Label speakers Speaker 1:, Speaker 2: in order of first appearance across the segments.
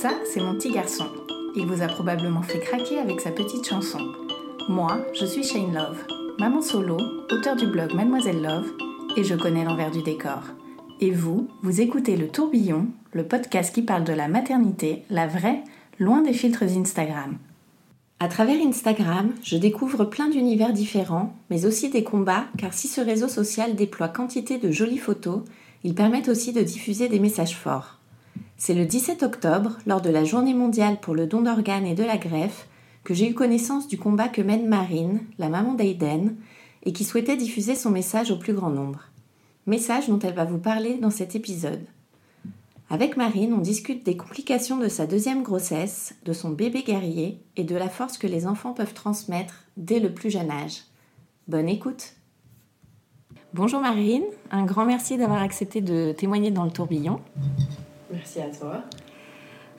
Speaker 1: Ça,
Speaker 2: c'est mon petit garçon. Il vous a probablement fait craquer avec sa petite chanson. Moi, je suis Shane Love, maman solo, auteur du blog Mademoiselle Love, et je connais l'envers du décor. Et vous, vous écoutez Le Tourbillon, le podcast qui parle de la maternité, la vraie, loin des filtres Instagram. À travers Instagram, je découvre plein d'univers différents, mais aussi des combats, car si ce réseau social déploie quantité de jolies photos, il permet aussi de diffuser des messages forts. C'est le 17 octobre, lors de la journée mondiale pour le don d'organes et de la greffe, que j'ai eu connaissance du combat que mène Marine, la maman d'Aiden, et qui souhaitait diffuser son message au plus grand nombre. Message dont elle va vous parler dans cet épisode. Avec Marine, on discute des complications de sa deuxième grossesse, de son bébé guerrier et de la force que les enfants peuvent transmettre dès le plus jeune âge. Bonne écoute Bonjour Marine, un grand merci d'avoir accepté de témoigner dans le tourbillon.
Speaker 3: Merci à toi.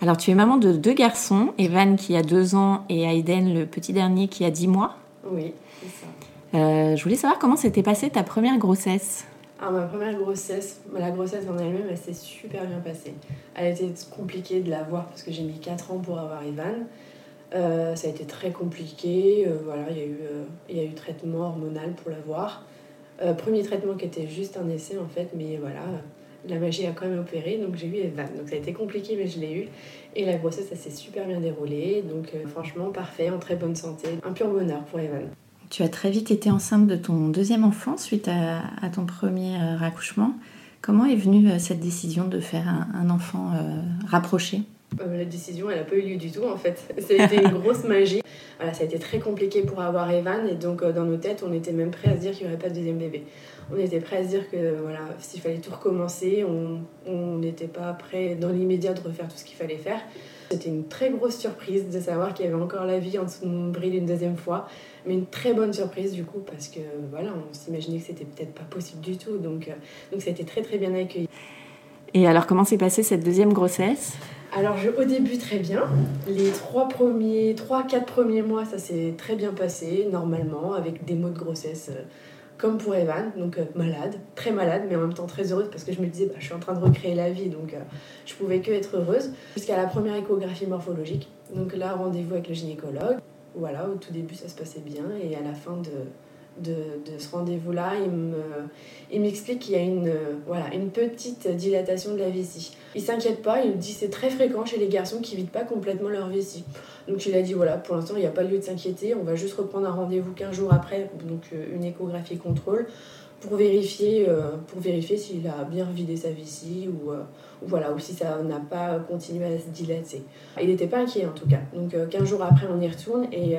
Speaker 2: Alors tu es maman de deux garçons, Evan qui a deux ans et Aiden le petit dernier qui a dix mois.
Speaker 3: Oui, c'est ça.
Speaker 2: Euh, je voulais savoir comment s'était passée ta première grossesse.
Speaker 3: Alors, ma première grossesse, la grossesse en elle-même, elle s'est super bien passée. Elle a été compliquée de l'avoir parce que j'ai mis 4 ans pour avoir Evan. Euh, ça a été très compliqué. euh, voilà, il y, a eu, euh, y a eu traitement hormonal pour l'avoir. Euh, premier traitement qui était juste un essai en fait, mais voilà, la magie a quand même opéré, donc j'ai eu Evan. Donc ça a été compliqué, mais je l'ai eu. Et la grossesse, ça s'est super bien déroulé. Donc franchement, parfait, en très bonne santé. Un pur bonheur pour Evan.
Speaker 2: Tu as très vite été enceinte de ton deuxième enfant suite à, à ton premier euh, accouchement. Comment est venue euh, cette décision de faire un, un enfant euh, rapproché?
Speaker 3: La décision, elle n'a pas eu lieu du tout en fait. C'était une grosse magie. Voilà, ça a été très compliqué pour avoir Evan et donc euh, dans nos têtes, on était même prêt à se dire qu'il n'y aurait pas de deuxième bébé. On était prêt à se dire que voilà, s'il fallait tout recommencer, on n'était pas prêt dans l'immédiat de refaire tout ce qu'il fallait faire. C'était une très grosse surprise de savoir qu'il y avait encore la vie en dessous de mon une deuxième fois, mais une très bonne surprise du coup parce que voilà, on s'imaginait que c'était peut-être pas possible du tout. Donc, euh, donc ça a été très très bien accueilli.
Speaker 2: Et alors comment s'est passée cette deuxième grossesse?
Speaker 3: Alors je, au début très bien. Les trois premiers, trois quatre premiers mois, ça s'est très bien passé normalement avec des mots de grossesse euh, comme pour Evan, donc euh, malade, très malade, mais en même temps très heureuse parce que je me disais bah, je suis en train de recréer la vie, donc euh, je pouvais que être heureuse jusqu'à la première échographie morphologique. Donc là rendez-vous avec le gynécologue. Voilà, au tout début ça se passait bien et à la fin de, ce rendez-vous-là, il m'explique qu'il y a une, euh, voilà, une petite dilatation de la vessie. Il s'inquiète pas, il me dit c'est très fréquent chez les garçons qui vident pas complètement leur vessie. Donc il a dit voilà, pour l'instant il n'y a pas lieu de s'inquiéter, on va juste reprendre un rendez-vous 15 jours après, donc euh, une échographie contrôle, pour vérifier, euh, pour vérifier s'il a bien vidé sa vessie ou, euh, ou voilà, ou si ça n'a pas continué à se dilater. Il n'était pas inquiet en tout cas. Donc euh, 15 jours après on y retourne et,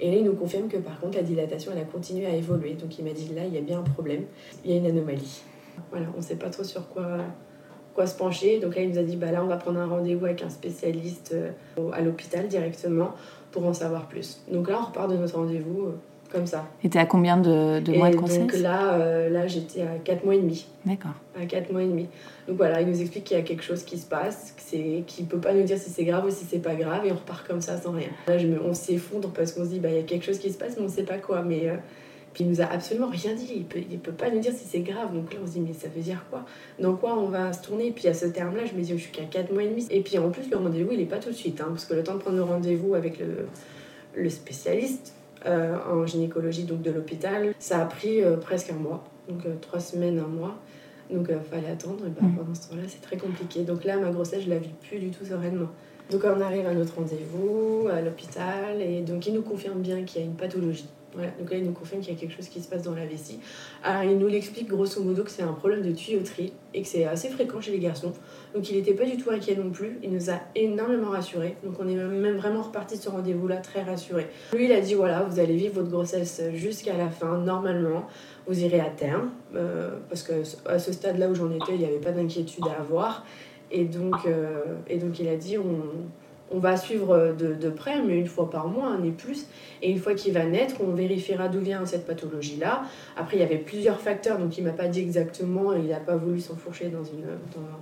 Speaker 3: et là il nous confirme que par contre la dilatation elle a continué à évoluer. Donc il m'a dit là il y a bien un problème, il y a une anomalie. Voilà, on ne sait pas trop sur quoi quoi se pencher. Donc là, il nous a dit, bah là, on va prendre un rendez-vous avec un spécialiste euh, à l'hôpital directement pour en savoir plus. Donc là, on repart de notre rendez-vous euh, comme ça.
Speaker 2: Et t'es à combien de, de mois de
Speaker 3: donc
Speaker 2: grossesse?
Speaker 3: là, euh, là j'étais à 4 mois et demi.
Speaker 2: D'accord.
Speaker 3: À 4 mois et demi. Donc voilà, il nous explique qu'il y a quelque chose qui se passe, qu'il ne peut pas nous dire si c'est grave ou si c'est pas grave, et on repart comme ça sans rien. Là, je me- on s'effondre parce qu'on se dit, bah, il y a quelque chose qui se passe, mais on ne sait pas quoi. Mais euh, puis il nous a absolument rien dit, il peut, il peut pas nous dire si c'est grave. Donc là, on se dit, mais ça veut dire quoi? Dans quoi on va se tourner? Puis à ce terme-là, je me dis, je suis qu'à 4 mois et demi. Et puis en plus, le rendez-vous, il n'est pas tout de suite, hein, parce que le temps de prendre le rendez-vous avec le, le spécialiste euh, en gynécologie donc de l'hôpital, ça a pris euh, presque un mois, donc euh, trois semaines, un mois. Donc il fallait attendre, et ben,
Speaker 2: Mm.
Speaker 3: pendant ce temps-là, c'est très compliqué. Donc là, ma grossesse, je la vis plus du tout sereinement. Donc on arrive à notre rendez-vous à l'hôpital, et donc il nous confirme bien qu'il y a une pathologie. Donc là, il nous confirme qu'il y a quelque chose qui se passe dans la vessie. Alors, il nous l'explique grosso modo que c'est un problème de tuyauterie et que c'est assez fréquent chez les garçons. Donc, il n'était pas du tout inquiet non plus. Il nous a énormément rassurés. Donc, on est même vraiment reparti de ce rendez-vous-là très rassurés. Lui, il a dit voilà, vous allez vivre votre grossesse jusqu'à la fin, normalement. Vous irez à terme. Euh, parce que à ce stade-là où j'en étais, il n'y avait pas d'inquiétude à avoir. Et donc, euh, et donc, il a dit on on va suivre de, près, mais une fois par mois, ni plus. Et une fois qu'il va naître, on vérifiera d'où vient cette pathologie-là. Après, il y avait plusieurs facteurs, donc il m'a pas dit exactement, il n'a pas voulu s'enfourcher dans,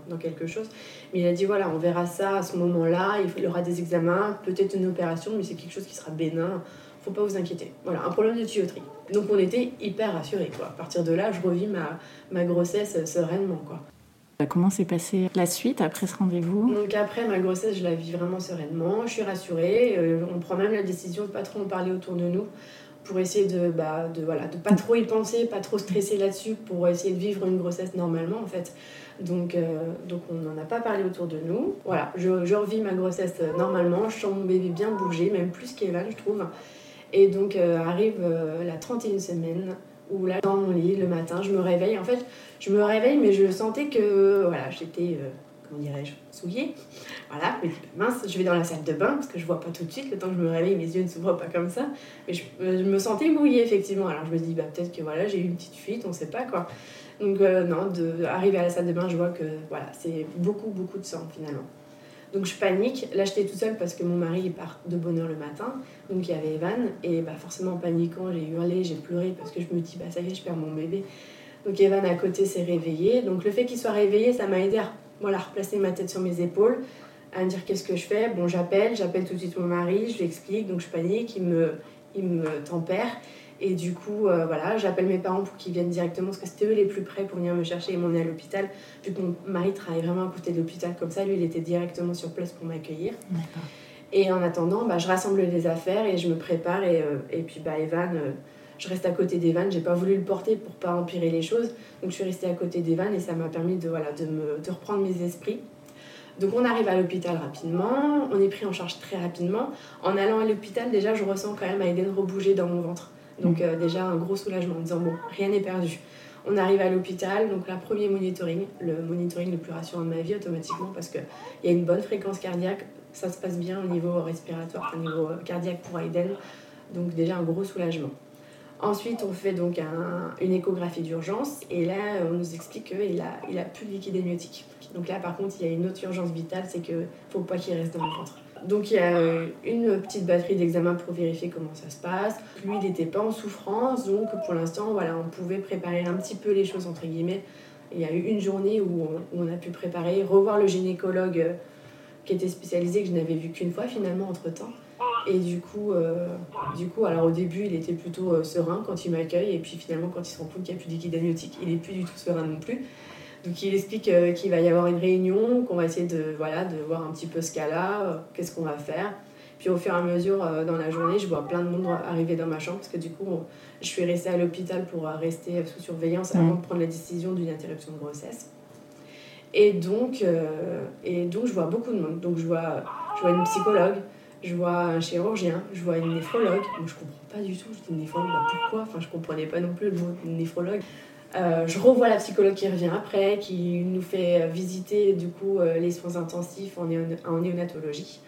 Speaker 3: dans, quelque chose. Mais il a dit voilà, on verra ça à ce moment-là, il y aura des examens, peut-être une opération, mais c'est quelque chose qui sera bénin. Faut pas vous inquiéter. Voilà, un problème de tuyauterie. Donc on était hyper rassurés. Quoi. À partir de là, je revis ma, ma grossesse sereinement. Quoi.
Speaker 2: Comment s'est passée la suite après ce rendez-vous?
Speaker 3: Donc après ma grossesse, je la vis vraiment sereinement, je suis rassurée. Euh, on prend même la décision de pas trop en parler autour de nous pour essayer de bah, de voilà de pas trop y penser, pas trop stresser là-dessus pour essayer de vivre une grossesse normalement en fait. Donc, euh, donc on n'en a pas parlé autour de nous. Voilà, je, je revis ma grossesse euh, normalement, je sens mon bébé bien bouger, même plus qu'Evan je trouve. Et donc arrive la 31e semaine où là, dans mon lit, le matin, je me réveille. En fait, je me réveille, mais je sentais que voilà, j'étais, euh, comment dirais-je, souillée. Voilà, mais mince, je vais dans la salle de bain parce que je vois pas tout de suite. Le temps que je me réveille, mes yeux ne s'ouvrent pas comme ça. Mais je, euh, me sentais mouillée, effectivement. Alors je me dis, bah, peut-être que voilà, j'ai eu une petite fuite, on sait pas quoi. Donc, euh, non, de, arriver à la salle de bain, je vois que voilà, c'est beaucoup, beaucoup de sang finalement. Donc je panique. Là, j'étais toute seule parce que mon mari part de bonne heure le matin. Donc il y avait Evan. Et bah, forcément, en paniquant, j'ai hurlé, j'ai pleuré parce que je me dis, bah, ça y est, je perds mon bébé. Donc Evan à côté s'est réveillé. Donc le fait qu'il soit réveillé, ça m'a aidé à voilà, replacer ma tête sur mes épaules, à me dire qu'est-ce que je fais? Bon, j'appelle, j'appelle tout de suite mon mari, je lui explique. Donc je panique, il me, il me tempère. Et du coup, euh, voilà, j'appelle mes parents pour qu'ils viennent directement, parce que c'était eux les plus près pour venir me chercher et m'emmener à l'hôpital. Vu que mon mari travaille vraiment à côté de l'hôpital comme ça, lui, il était directement sur place pour m'accueillir. Et en attendant, bah, je rassemble les affaires et je me prépare. Et, euh, et puis, bah, Evan, euh, je reste à côté d'Evan. J'ai pas voulu le porter pour pas empirer les choses. Donc, je suis restée à côté d'Evan et ça m'a permis de, voilà, de, me, de reprendre mes esprits. Donc on arrive à l'hôpital rapidement, on est pris en charge très rapidement. En allant à l'hôpital, déjà, je ressens quand même à rebouger dans mon ventre. Donc euh, déjà un gros soulagement en disant bon, rien n'est perdu. On arrive à l'hôpital, donc là, premier monitoring, le monitoring le plus rassurant de ma vie automatiquement parce qu'il y a une bonne fréquence cardiaque, ça se passe bien au niveau respiratoire, au niveau euh, cardiaque pour Aiden, donc déjà un gros soulagement. Ensuite, on fait donc une échographie d'urgence et là, on nous explique qu'il a, il a plus de liquide amniotique. Donc là, par contre, il y a une autre urgence vitale, c'est qu'il ne faut pas qu'il reste dans le ventre. Donc il y a euh, une petite batterie d'examen pour vérifier comment ça se passe. Lui, il n'était pas en souffrance, donc pour l'instant, voilà, on pouvait préparer un petit peu les choses entre guillemets. Il y a eu une journée où on, a pu préparer, revoir le gynécologue euh, qui était spécialisé, que je n'avais vu qu'une fois finalement entre temps. Et du coup, euh, du coup, alors au début, il était plutôt serein quand il m'accueille, et puis finalement, quand il se rend compte qu'il n'y a plus de liquide il n'est plus du tout serein non plus. Donc il explique euh, qu'il va y avoir une réunion, qu'on va essayer de, voilà, de voir un petit peu ce cas-là, euh, qu'est-ce qu'on va faire. Puis au fur et à mesure euh, dans la journée, je vois plein de monde arriver dans ma chambre parce que du coup, je suis restée à l'hôpital pour rester sous surveillance avant de prendre la décision d'une interruption de grossesse. Et donc, et donc, je vois beaucoup de monde. Donc, je vois, je vois une psychologue, je vois un chirurgien, je vois une néphrologue. Moi, je comprends pas du tout. Je dis néphrologue, bah, pourquoi? Enfin, je comprenais pas non plus le mot néphrologue. Euh, je revois la psychologue qui revient après, qui nous fait visiter du coup euh, les soins intensifs en, néonatologie.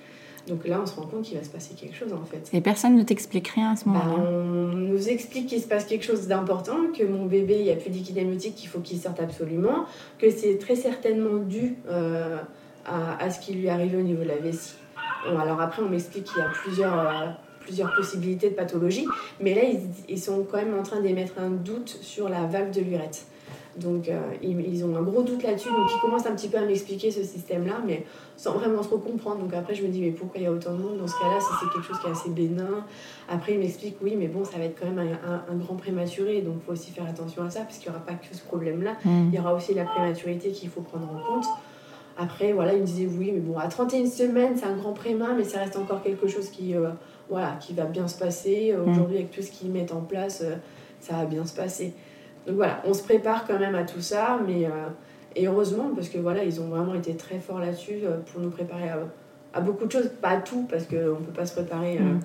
Speaker 3: Donc là, on se rend compte qu'il va se passer quelque chose en fait.
Speaker 2: Et personne ne t'explique rien à ce moment-là
Speaker 3: bah, On nous explique qu'il se passe quelque chose d'important, que mon bébé, il n'y a plus de amniotique, qu'il faut qu'il sorte absolument, que c'est très certainement dû euh, à, à, ce qui lui est arrivé au niveau de la vessie. alors après, on m'explique qu'il y a plusieurs plusieurs possibilités de pathologie, mais là, ils, sont quand même en train d'émettre un doute sur la valve de l'urètre. Donc, euh, ils, ont un gros doute là-dessus, donc ils commencent un petit peu à m'expliquer ce système-là, mais sans vraiment trop comprendre. Donc après, je me dis, mais pourquoi il y a autant de monde Dans ce cas-là, si c'est quelque chose qui est assez bénin. Après, ils m'expliquent, oui, mais bon, ça va être quand même un, grand prématuré, donc il faut aussi faire attention à ça, parce qu'il n'y aura pas que ce problème-là. Mm. Il y aura aussi la prématurité qu'il faut prendre en compte. Après, voilà, ils me disaient, oui, mais bon, à 31 semaines, c'est un grand préma, mais ça reste encore quelque chose qui... Euh, voilà, qui va bien se passer. Euh, mm. Aujourd'hui, avec tout ce qu'ils mettent en place, euh, ça va bien se passer. Donc voilà, on se prépare quand même à tout ça, mais euh, et heureusement parce que voilà, ils ont vraiment été très forts là-dessus pour nous préparer à, beaucoup de choses, pas à tout parce qu'on ne peut pas se préparer mm.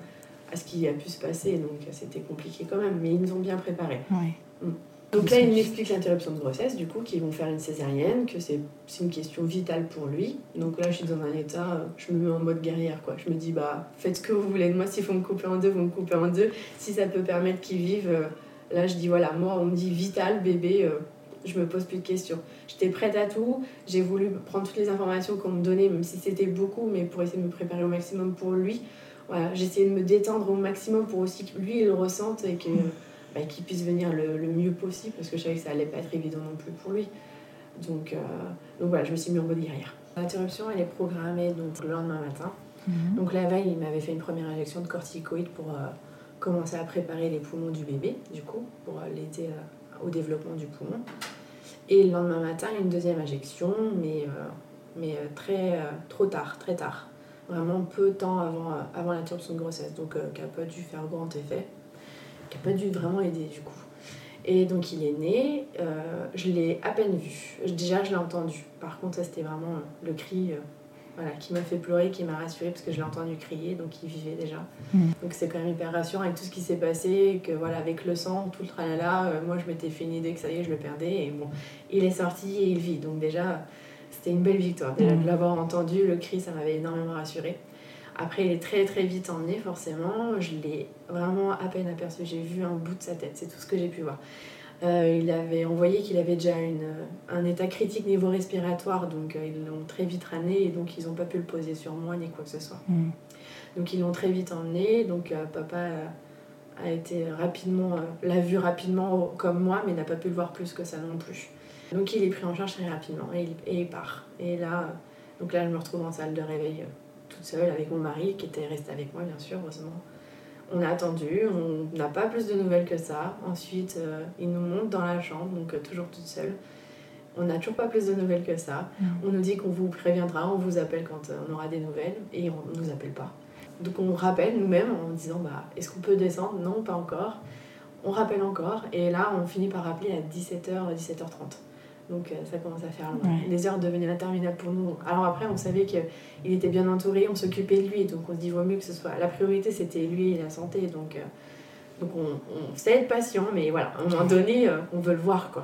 Speaker 3: à ce qui a pu se passer, donc c'était compliqué quand même, mais ils nous ont bien préparés.
Speaker 2: Ouais.
Speaker 3: Donc là, il m'explique l'interruption de grossesse, du coup, qu'ils vont faire une césarienne, que c'est une question vitale pour lui. Donc là, je suis dans un état, je me mets en mode guerrière, quoi. Je me dis, bah, faites ce que vous voulez de moi. S'il faut me couper en deux, vous me coupez en deux. Si ça peut permettre qu'il vive, euh, là, je dis, voilà, moi, on me dit vital, bébé, euh, je me pose plus de questions. J'étais prête à tout. J'ai voulu prendre toutes les informations qu'on me donnait, même si c'était beaucoup, mais pour essayer de me préparer au maximum pour lui. Voilà, j'ai essayé de me détendre au maximum pour aussi que lui, il le ressente et que bah, qu'il puisse venir le, le mieux possible parce que je savais que ça allait pas être évident non plus pour lui. Donc, euh, donc voilà, je me suis mis en mode guerrière. L'interruption, elle est programmée donc, le lendemain matin.
Speaker 2: Mhm.
Speaker 3: Donc la veille, il m'avait fait une première injection de corticoïdes pour euh, commencer à préparer les poumons du bébé, du coup, pour euh, l'aider euh, au développement du poumon. Et le lendemain matin, une deuxième injection, mais, mais très, trop tard, très tard. Vraiment peu de temps avant, avant l'interruption de grossesse, donc qui n'a pas dû faire grand effet, qui n'a pas dû vraiment aider du coup. Et donc il est né, euh, je l'ai à peine vu. Déjà, je l'ai entendu. Par contre, ça c'était vraiment le cri euh, voilà, qui m'a fait pleurer, qui m'a rassurée parce que je l'ai entendu crier, donc il vivait déjà.
Speaker 2: Mhm.
Speaker 3: Donc c'est quand même hyper rassurant avec tout ce qui s'est passé, que voilà, avec le sang, tout le tralala, euh, moi je m'étais fait une idée que ça y est, je le perdais, et bon, il est sorti et il vit. Donc déjà, c'était une belle victoire. Déjà
Speaker 2: Mhm.
Speaker 3: de l'avoir entendu, le cri, ça m'avait énormément rassurée. Après, il est très très vite emmené, forcément. Je l'ai vraiment à peine aperçu. J'ai vu un bout de sa tête, c'est tout ce que j'ai pu voir. Euh, il avait envoyé qu'il avait déjà une, un état critique niveau respiratoire, donc euh, ils l'ont très vite ramené et donc ils n'ont pas pu le poser sur moi ni quoi que ce soit.
Speaker 2: Mhm.
Speaker 3: Donc ils l'ont très vite emmené, donc euh, papa a été rapidement, l'a vu rapidement comme moi, mais n'a pas pu le voir plus que ça non plus. Donc il est pris en charge très rapidement et il, et il part. Et là, donc là je me retrouve en salle de réveil toute seule avec mon mari qui était resté avec moi bien sûr, heureusement. On a attendu, on n'a pas plus de nouvelles que ça. Ensuite, euh, il nous monte dans la chambre, donc euh, toujours toute seule. On n'a toujours pas plus de nouvelles que ça.
Speaker 2: Mhm.
Speaker 3: On nous dit qu'on vous préviendra, on vous appelle quand euh, on aura des nouvelles, et on ne nous appelle pas. Donc on rappelle nous-mêmes en disant bah, est-ce qu'on peut descendre? Non, pas encore. On rappelle encore, et là on finit par rappeler à 17h, 17h30. Donc euh, ça commence à faire loin.
Speaker 2: Ouais.
Speaker 3: Les heures devenaient interminables pour nous. Alors après, on savait qu'il était bien entouré, on s'occupait de lui, donc on se dit vaut mieux que ce soit. La priorité c'était lui et la santé, donc, euh, donc on, on sait être patient, mais voilà, à un moment donné, euh, on veut le voir quoi.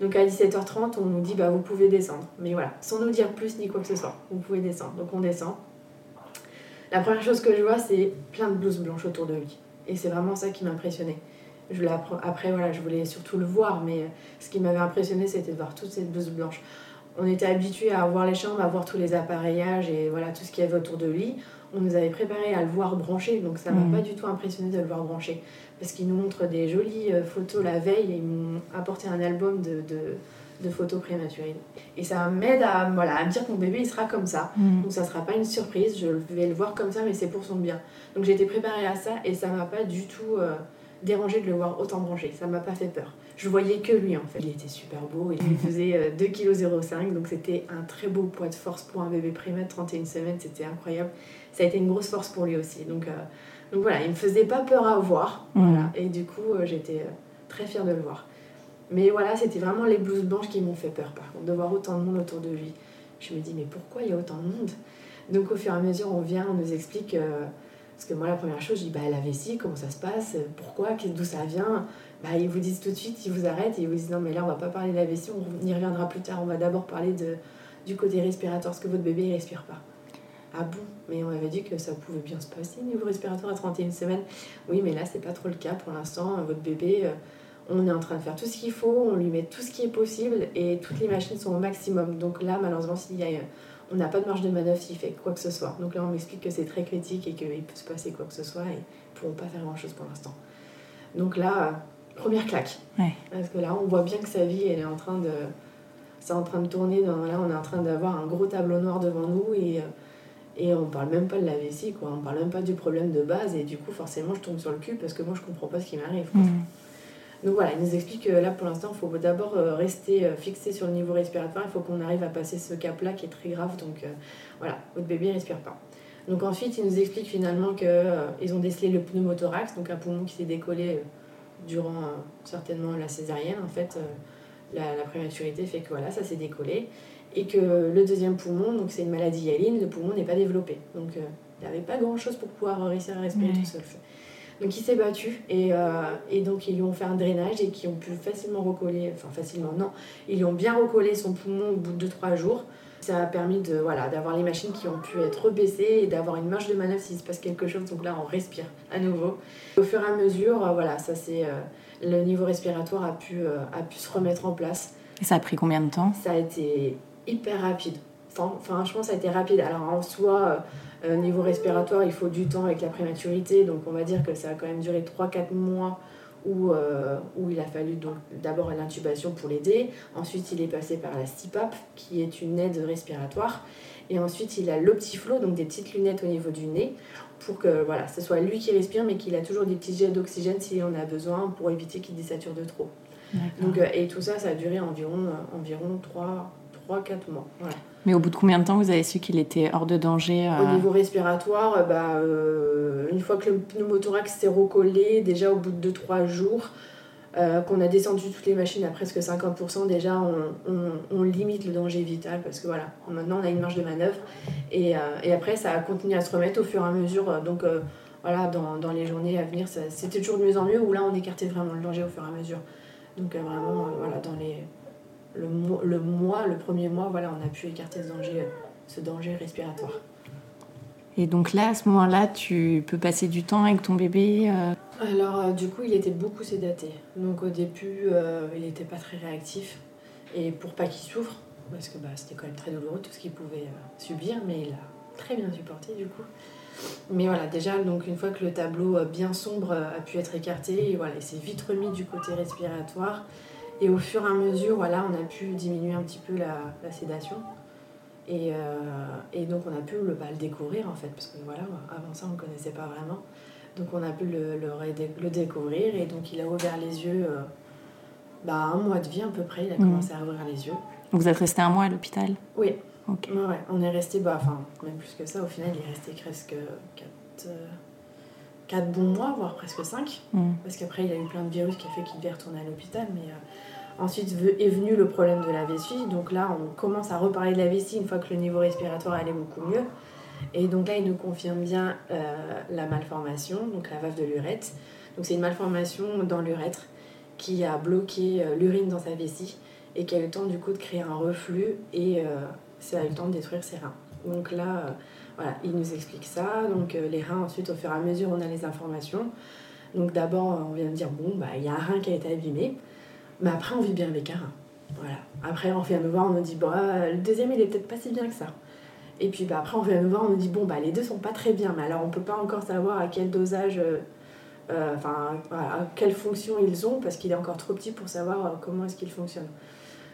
Speaker 3: Donc à 17h30, on nous dit bah vous pouvez descendre. Mais voilà, sans nous dire plus ni quoi que ce soit, vous pouvez descendre. Donc on descend. La première chose que je vois, c'est plein de blouses blanches autour de lui. Et c'est vraiment ça qui m'impressionnait. Je Après, voilà, je voulais surtout le voir, mais euh, ce qui m'avait impressionné, c'était de voir toutes ces blouses blanches. On était habitué à voir les chambres, à voir tous les appareillages et voilà tout ce qu'il y avait autour de lui. On nous avait préparé à le voir branché, donc ça m'a
Speaker 2: Mhm.
Speaker 3: pas du tout impressionné de le voir branché. Parce qu'ils nous montrent des jolies euh, photos la veille et ils m'ont apporté un album de, de, de photos prématurées. Et ça m'aide à, voilà, à me dire que mon bébé il sera comme ça.
Speaker 2: Mhm.
Speaker 3: Donc ça sera pas une surprise, je vais le voir comme ça, mais c'est pour son bien. Donc été préparée à ça et ça m'a pas du tout euh, dérangé de le voir autant branché. Ça m'a pas fait peur. Je voyais que lui en fait. Il était super beau, il faisait euh, 2,05 kg, donc c'était un très beau poids de force pour un bébé prémat, 31 semaines, c'était incroyable. Ça a été une grosse force pour lui aussi. Donc, euh, donc voilà, il me faisait pas peur à voir. Voilà. Et du coup, euh, j'étais euh, très fière de le voir. Mais voilà, c'était vraiment les blouses blanches qui m'ont fait peur par contre, de voir autant de monde autour de lui. Je me dis, mais pourquoi il y a autant de monde? Donc au fur et à mesure, on vient, on nous explique. Parce que moi, la première chose, je dis, bah, la vessie, comment ça se passe? Pourquoi? D'où ça vient? Bah, Ils vous disent tout de suite, ils vous arrêtent et ils vous disent, non, mais là, on va pas parler de la vessie, on y reviendra plus tard. On va d'abord parler de, du côté respiratoire, parce que votre bébé, il respire pas. Ah bon? Mais on m'avait dit que ça pouvait bien se passer niveau respiratoire à 31 semaines. Oui, mais là, c'est pas trop le cas pour l'instant. Votre bébé, euh, on est en train de faire tout ce qu'il faut, on lui met tout ce qui est possible et toutes les machines sont au maximum. Donc là, malheureusement, s'il y a, euh, on n'a pas de marge de manœuvre s'il fait quoi que ce soit. Donc là, on m'explique que c'est très critique et qu'il peut se passer quoi que ce soit et ils pourront pas faire grand chose pour l'instant. Donc là, euh, première claque.
Speaker 2: Ouais.
Speaker 3: Parce que là, on voit bien que sa vie, elle est en train de. C'est en train de tourner. Dans, là, on est en train d'avoir un gros tableau noir devant nous et, euh, et on parle même pas de la vessie, quoi. On parle même pas du problème de base et du coup, forcément, je tombe sur le cul parce que moi, je comprends pas ce qui m'arrive. Donc voilà, il nous explique que là pour l'instant, il faut d'abord euh, rester euh, fixé sur le niveau respiratoire. Il faut qu'on arrive à passer ce cap-là qui est très grave. Donc euh, voilà, votre bébé ne respire pas. Donc ensuite, il nous explique finalement qu'ils ont décelé le pneumothorax, donc un poumon qui s'est décollé durant euh, certainement la césarienne. En fait, la, la prématurité fait que voilà, ça s'est décollé. Et que le deuxième poumon, donc c'est une maladie hyaline, le poumon n'est pas développé. Donc Il n'avait pas grand-chose pour pouvoir réussir à respirer tout seul. Donc il s'est battu et, euh, et, donc ils lui ont fait un drainage et qui ont pu facilement recoller, enfin facilement non, ils lui ont bien recollé son poumon au bout de 3 jours. Ça a permis de voilà d'avoir les machines qui ont pu être rebaissées et d'avoir une marge de manœuvre s'il se passe quelque chose. Donc là on respire à nouveau. Au fur et à mesure, euh, voilà, ça c'est euh, le niveau respiratoire a pu, a pu se remettre en place.
Speaker 2: Et ça a pris combien de temps?
Speaker 3: Ça a été hyper rapide. Enfin, franchement, ça a été rapide. Alors en soi, euh, niveau respiratoire, il faut du temps avec la prématurité, donc on va dire que ça a quand même duré 3-4 mois où, euh, où il a fallu d'abord l'intubation pour l'aider. Ensuite, il est passé par la CPAP, qui est une aide respiratoire. Et ensuite, il a l'optiflow, donc des petites lunettes au niveau du nez, pour que voilà, ce soit lui qui respire, mais qu'il a toujours des petits jets d'oxygène s'il en a besoin pour éviter qu'il désature de trop. Donc, euh, et tout ça, ça a duré environ, environ 3-4 mois. Voilà.
Speaker 2: Mais au bout de combien de temps vous avez su qu'il était hors de danger
Speaker 3: Au euh niveau respiratoire, euh, bah, euh, une fois que le pneumothorax s'est recollé, déjà au bout de 2-3 jours, qu'on a descendu toutes les machines à presque 50%, déjà on, limite le danger vital parce que voilà, maintenant on a une marge de manœuvre. Et, et après ça a continué à se remettre au fur et à mesure. donc voilà, dans, dans, les journées à venir, c'était toujours de mieux en mieux où là on écartait vraiment le danger au fur et à mesure. Donc vraiment, voilà, dans les le, le mois, le premier mois, voilà, on a pu écarter ce danger, ce danger respiratoire.
Speaker 2: Et donc là, à ce moment-là, tu peux passer du temps avec ton bébé euh
Speaker 3: Alors, euh, du coup, il était beaucoup sédaté. Donc au début, euh, il n'était pas très réactif. Et pour pas qu'il souffre, parce que bah, c'était quand même très douloureux tout ce qu'il pouvait subir, mais il a très bien supporté du coup. Mais voilà, déjà, donc une fois que le tableau bien sombre a pu être écarté, voilà, il s'est vite remis du côté respiratoire. Et au fur et à mesure, voilà, on a pu diminuer un petit peu la, sédation. Et, euh, et, donc on a pu le, bah, le, découvrir en fait, parce que voilà, avant ça on ne connaissait pas vraiment. Donc on a pu le, le, découvrir et donc il a ouvert les yeux, euh, bah, un mois de vie à peu près, il a mmh. commencé à ouvrir les yeux.
Speaker 2: Donc vous êtes resté un mois à l'hôpital?
Speaker 3: Oui. Ouais, on est resté, bah, enfin même plus que ça, au final il est resté presque 4, 4 euh, bons mois, voire presque 5. Mmh. Parce qu'après il a eu plein de virus qui a fait qu'il devait retourner à l'hôpital, mais Ensuite est venu le problème de la vessie. Donc là, on commence à reparler de la vessie une fois que le niveau respiratoire allait beaucoup mieux. Et donc là, il nous confirme bien euh, la malformation, donc la valve de l'urètre. Donc c'est une malformation dans l'urètre qui a bloqué euh, l'urine dans sa vessie et qui a eu le temps du coup de créer un reflux et euh, ça a eu le temps de détruire ses reins. Donc là, il nous explique ça. Donc les reins, ensuite, au fur et à mesure, on a les informations. Donc d'abord, on vient de dire, bon, bah, il y a un rein qui a été abîmé. Mais après, on vit bien avec un. Voilà. Après, on vient nous voir, on nous dit, bon, euh, le deuxième, il est peut-être pas si bien que ça. Et puis bah, après, on vient nous voir, on nous dit, bon, bah, les deux sont pas très bien, mais alors on peut pas encore savoir à quel dosage, euh, euh, enfin, à quelle fonction ils ont, parce qu'il est encore trop petit pour savoir comment est-ce qu'il fonctionne.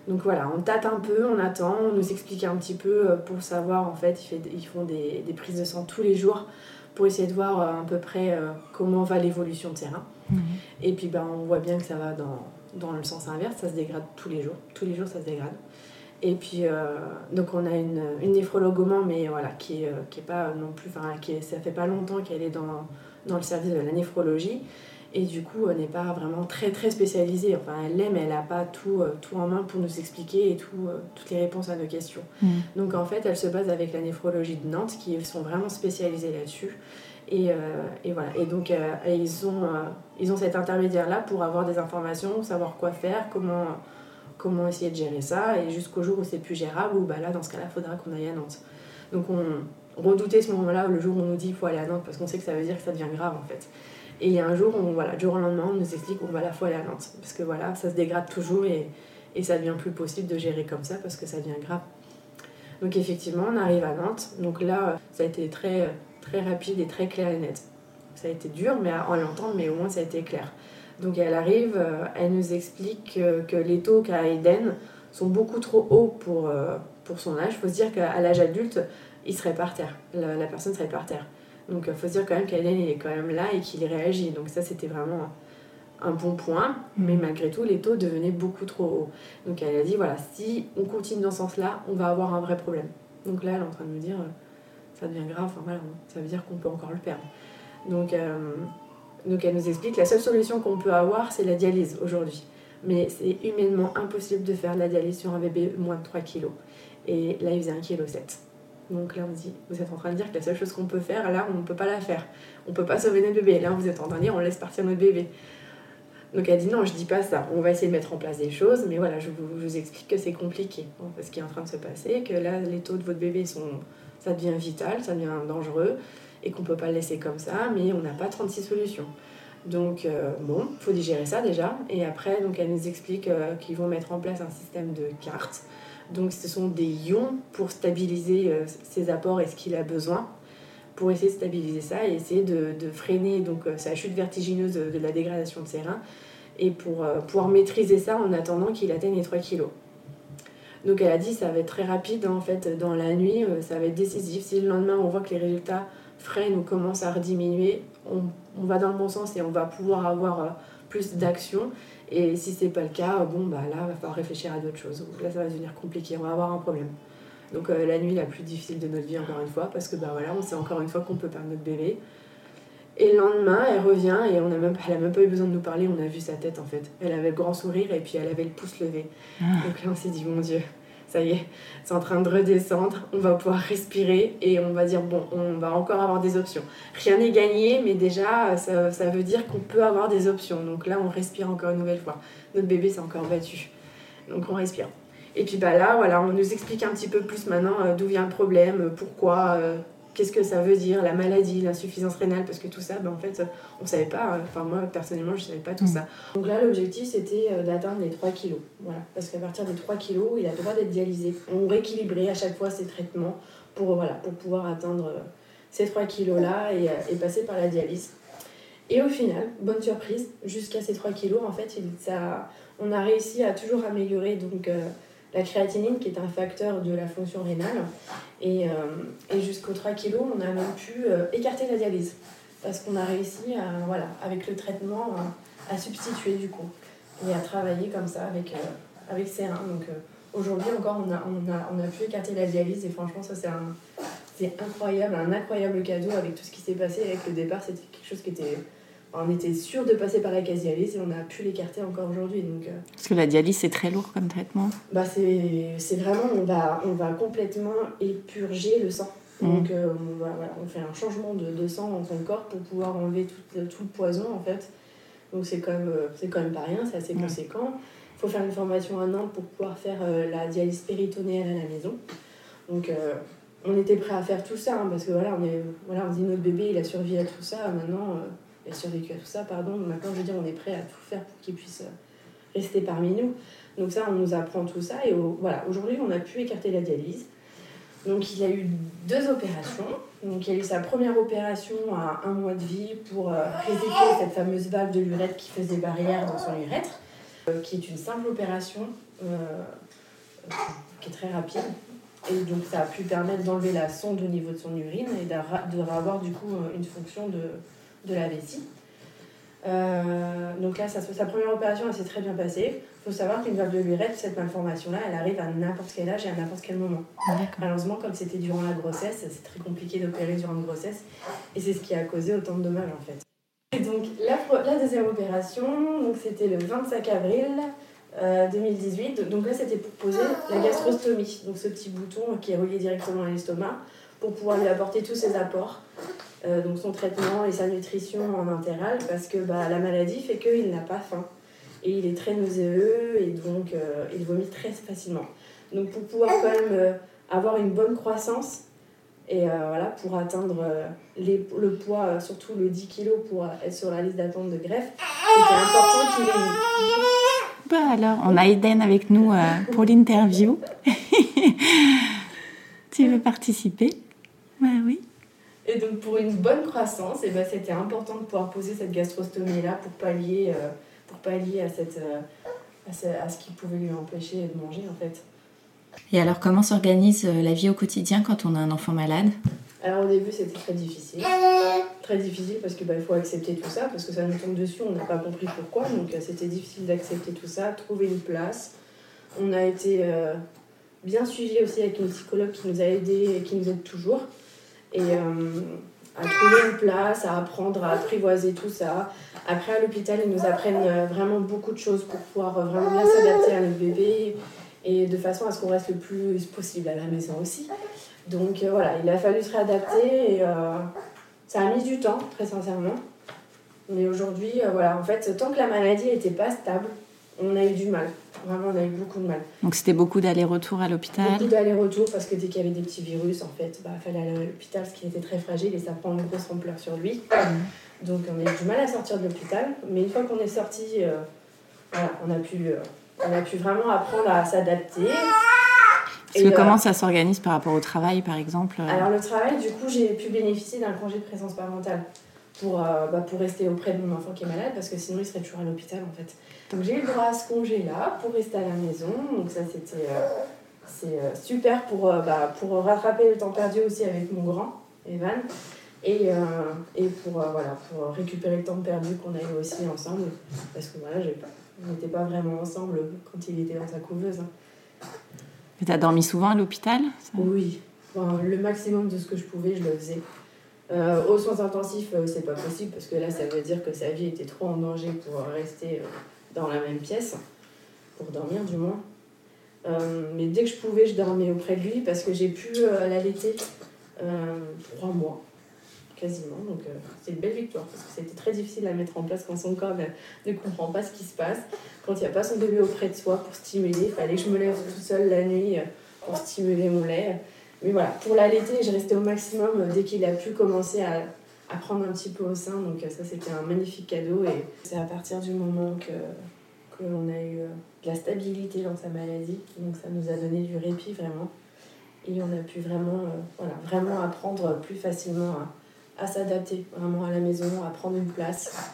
Speaker 3: Donc voilà, on tâte un peu, on attend, on nous explique un petit peu pour savoir, en fait, ils font des, des prises de sang tous les jours pour essayer de voir à peu près comment va l'évolution de terrain. Mmh. Et puis bah, on voit bien que ça va dans, dans le sens inverse, ça se dégrade tous les jours. Tous les jours, ça se dégrade. Et puis, euh, donc on a une, une néphrologue mais voilà, qui est, euh, qui est pas non plus, enfin, qui ça fait pas longtemps qu'elle est dans, dans le service de la néphrologie. Et du coup, elle n'est pas vraiment très très spécialisée. Enfin, elle l'aime, elle n'a pas tout, euh, tout en main pour nous expliquer et tout, toutes les réponses à nos questions. Mm. Donc en fait, elle se base avec la néphrologie de Nantes, qui sont vraiment spécialisés là-dessus. Et, euh, et, voilà. Et donc, euh, ils, ont, euh, ils ont cet intermédiaire-là pour avoir des informations, savoir quoi faire, comment, comment essayer de gérer ça, et jusqu'au jour où c'est plus gérable, ou bah là, dans ce cas-là, il faudra qu'on aille à Nantes. Donc, on redoutait ce moment-là, le jour où on nous dit qu'il faut aller à Nantes, parce qu'on sait que ça veut dire que ça devient grave, en fait. Et il y a un jour, on, voilà, du jour au lendemain, on nous explique qu'on va la fois aller à Nantes. Parce que voilà, ça se dégrade toujours et, et ça devient plus possible de gérer comme ça parce que ça devient grave. Donc effectivement, on arrive à Nantes. Donc là, ça a été très très rapide et très clair et net. Ça a été dur mais à, l'entendre, mais au moins ça a été clair. Donc elle arrive, euh, elle nous explique que, les taux qu'a Eden sont beaucoup trop hauts pour, euh, pour son âge. Il faut se dire qu'à l'âge adulte, il serait par terre, la, personne serait par terre. Donc il faut se dire quand même qu'Aiden est quand même là et qu'il réagit. Donc ça c'était vraiment un bon point, mais malgré tout les taux devenaient beaucoup trop hauts. Donc elle a dit voilà, si on continue dans ce sens-là, on va avoir un vrai problème. Donc là elle est en train de nous dire ça devient grave, enfin, voilà, ça veut dire qu'on peut encore le perdre. Donc, euh, donc elle nous explique la seule solution qu'on peut avoir, c'est la dialyse aujourd'hui. Mais c'est humainement impossible de faire de la dialyse sur un bébé moins de 3 kg. Et là, il faisait 1,7 kg. Donc là, on dit, vous êtes en train de dire que la seule chose qu'on peut faire, là, on ne peut pas la faire. On peut pas sauver notre bébé. Là, vous êtes en train de dire, on laisse partir notre bébé. Donc elle dit non, je dis pas ça. On va essayer de mettre en place des choses, mais voilà, je vous, explique que c'est compliqué. ce qui est en train de se passer, que là, les taux de votre bébé sont, ça devient vital, ça devient dangereux, et qu'on peut pas le laisser comme ça, mais on n'a pas 36 solutions. Donc euh, bon, faut digérer ça déjà. Et après, donc elle nous explique euh, qu'ils vont mettre en place un système de cartes. Donc ce sont des ions pour stabiliser euh, ses apports et ce qu'il a besoin pour essayer de stabiliser ça et essayer de, freiner donc sa chute vertigineuse de, la dégradation de ses reins et pour pouvoir maîtriser ça en attendant qu'il atteigne les 3 kilos. Donc elle a dit ça va être très rapide en fait dans la nuit, ça va être décisif. Si le lendemain on voit que les résultats freinent ou commencent à rediminuer, on va dans le bon sens et on va pouvoir avoir euh, plus d'action. Et si c'est pas le cas, bon, bah là, il va falloir réfléchir à d'autres choses. Là, ça va devenir compliqué, on va avoir un problème. Donc euh, la nuit la plus difficile de notre vie, encore une fois, parce que bah voilà, on sait encore une fois qu'on peut perdre notre bébé. Et le lendemain, elle revient et on a même, elle n'a même pas eu besoin de nous parler, on a vu sa tête en fait. Elle avait le grand sourire et puis elle avait le pouce levé. Ah. Donc là, on s'est dit, mon Dieu, ça y est, c'est en train de redescendre, on va pouvoir respirer et on va dire, bon, on va encore avoir des options. Rien n'est gagné, mais déjà, ça, veut dire qu'on peut avoir des options. Donc là, on respire encore une nouvelle fois. Notre bébé s'est encore battu. Donc on respire. Et puis bah là, voilà, on nous explique un petit peu plus maintenant euh, d'où vient le problème, pourquoi, euh, qu'est-ce que ça veut dire, la maladie, l'insuffisance rénale, parce que tout ça, ben, en fait, on savait pas, enfin moi personnellement, je savais pas tout mm. ça. Donc là, l'objectif, c'était euh, d'atteindre les 3 kilos. Voilà, parce qu'à partir des 3 kilos, il a le droit d'être dialysé. On rééquilibrait à chaque fois ses traitements pour, voilà, pour pouvoir atteindre euh, ces 3 kilos-là et, euh, et, passer par la dialyse. Et au final, bonne surprise, jusqu'à ces 3 kilos, en fait, ça, on a réussi à toujours améliorer donc, la créatinine qui est un facteur de la fonction rénale. Et, euh, et jusqu'aux 3 kg, on a même pu euh, écarter la dialyse. Parce qu'on a réussi, à, voilà, avec le traitement, à, substituer du coup. Et à travailler comme ça avec, euh, avec. Donc aujourd'hui encore, on a, on, a, on a pu écarter la dialyse. Et franchement, ça c'est un, c'est incroyable, un incroyable cadeau avec tout ce qui s'est passé. Avec le départ, c'était quelque chose qui était on était sûr de passer par la case dialyse et on a pu l'écarter encore aujourd'hui. Donc, euh.
Speaker 2: Parce que la dialyse, c'est très lourd comme traitement
Speaker 3: bah c'est vraiment, on va, on va complètement épurger le sang. Mmh. Donc euh, on, va, voilà, on fait un changement de, de, sang dans son corps pour pouvoir enlever tout, tout le poison en fait. Donc c'est quand, même, euh, quand même pas rien, c'est assez conséquent. Il faut faire une formation un an pour pouvoir faire la dialyse péritonéenne à la maison. Donc on était prêt à faire tout ça hein, parce que voilà on, est, voilà, on dit notre bébé il a survécu à tout ça, maintenant a survécu à tout ça, pardon. Maintenant, je veux dire, on est prêt à tout faire pour qu'il puisse euh, rester parmi nous. Donc ça, on nous apprend tout ça. Et voilà, aujourd'hui, on a pu écarter la dialyse. Donc il a eu deux opérations. Donc il a eu sa première opération à un mois de vie pour euh, cette fameuse valve de l'urètre qui faisait barrière dans son urètre, euh, qui est une simple opération euh, qui est très rapide. Et donc ça a pu permettre d'enlever la sonde au niveau de son urine et d'avoir du coup une fonction de, de la vessie. Euh, donc là, sa première opération, elle s'est très bien passée. Il faut savoir qu'une valve de l'urètre, cette malformation-là, elle arrive à n'importe quel âge et à n'importe quel moment. Malheureusement, comme c'était durant la grossesse, c'est très compliqué d'opérer durant une grossesse. Et c'est ce qui a causé autant de dommages, en fait. Et donc, la, la deuxième opération, c'était le 25 avril 2018. Euh, donc là, c'était pour poser la gastrostomie. Donc ce petit bouton qui est relié directement à l'estomac pour pouvoir lui apporter tous ses apports. Euh, donc son traitement et sa nutrition en entéral parce que bah, la maladie fait qu'il n'a pas faim et il est très nauséeux et donc euh, il vomit très facilement. Donc pour pouvoir quand même euh, avoir une bonne croissance et voilà, pour atteindre les, le poids, surtout le 10 kg pour être sur la liste d'attente de greffe, c'était important qu'il ait.
Speaker 2: Bah alors, on a Eden avec nous pour l'interview. tu veux participer? Bah oui.
Speaker 3: Et donc pour une bonne croissance, et eh ben, c'était important de pouvoir poser cette gastrostomie-là pour pallier, euh, pour pallier à, cette, euh, à, ce, à, ce, qui pouvait lui empêcher de manger en fait.
Speaker 2: Et alors comment s'organise euh, la vie au quotidien quand on a un enfant malade?
Speaker 3: Alors au début c'était très difficile. Très difficile parce qu'il bah, faut accepter tout ça, parce que ça nous tombe dessus, on n'a pas compris pourquoi, donc c'était difficile d'accepter tout ça, trouver une place. On a été bien suivi aussi avec une psychologue qui nous a aidés et qui nous aide toujours et euh, à trouver une place, à apprendre à apprivoiser tout ça. Après, à l'hôpital, ils nous apprennent euh, vraiment beaucoup de choses pour pouvoir euh, vraiment bien s'adapter à notre bébé et de façon à ce qu'on reste le plus possible à la maison aussi. Donc voilà, il a fallu se réadapter et ça a mis du temps, très sincèrement. Mais aujourd'hui, voilà, en fait, tant que la maladie n'était pas stable, on a eu du mal. Vraiment, on a eu beaucoup de mal.
Speaker 2: Donc c'était beaucoup d'aller-retour à l'hôpital
Speaker 3: Beaucoup d'aller-retour parce que dès qu'il y avait des petits virus, en fait, il bah, fallait aller à l'hôpital parce qu'il était très fragile et ça prend une grosse ampleur sur lui. Donc on a eu du mal à sortir de l'hôpital. Mais une fois qu'on est sorti, euh, voilà, on a, pu, euh, on a pu vraiment apprendre à s'adapter.
Speaker 2: Parce que comment euh, ça s'organise par rapport au travail, par exemple
Speaker 3: Alors le travail, du coup, j'ai pu bénéficier d'un congé de présence parentale pour, bah, pour rester auprès de mon enfant qui est malade parce que sinon il serait toujours à l'hôpital en fait. Donc j'ai eu le droit à ce congé-là pour rester à la maison. Donc ça c'était euh, c'est euh, super pour, euh, bah, pour rattraper le temps perdu aussi avec mon grand, Evan. Et, et pour, voilà, pour récupérer le temps perdu qu'on a eu aussi ensemble. Parce que voilà, on n'était pas vraiment ensemble quand il était dans sa couveuse. Hein.
Speaker 2: Tu as dormi souvent à l'hôpital
Speaker 3: Oui. le maximum de ce que je pouvais, je le faisais. Euh, aux soins intensifs, c'est pas possible parce que là, ça veut dire que sa vie était trop en danger pour rester dans la même pièce, pour dormir du moins. Euh, mais dès que je pouvais, je dormais auprès de lui parce que j'ai pu euh, l'allaiter euh, trois mois, quasiment. Donc c'est une belle victoire parce que c'était très difficile à mettre en place quand son corps ne comprend pas ce qui se passe. Quand il n'y a pas son bébé auprès de soi pour stimuler, il fallait que je me lève toute seule la nuit pour stimuler mon lait. Mais voilà, pour l'allaiter, j'ai resté au maximum dès qu'il a pu commencer à, prendre un petit peu au sein. Donc ça, c'était un magnifique cadeau. Et c'est à partir du moment que qu'on a eu euh, de la stabilité dans sa maladie. Donc ça nous a donné du répit vraiment. Et on a pu vraiment, euh, voilà, vraiment apprendre plus facilement à, s'adapter vraiment à la maison, à prendre une place,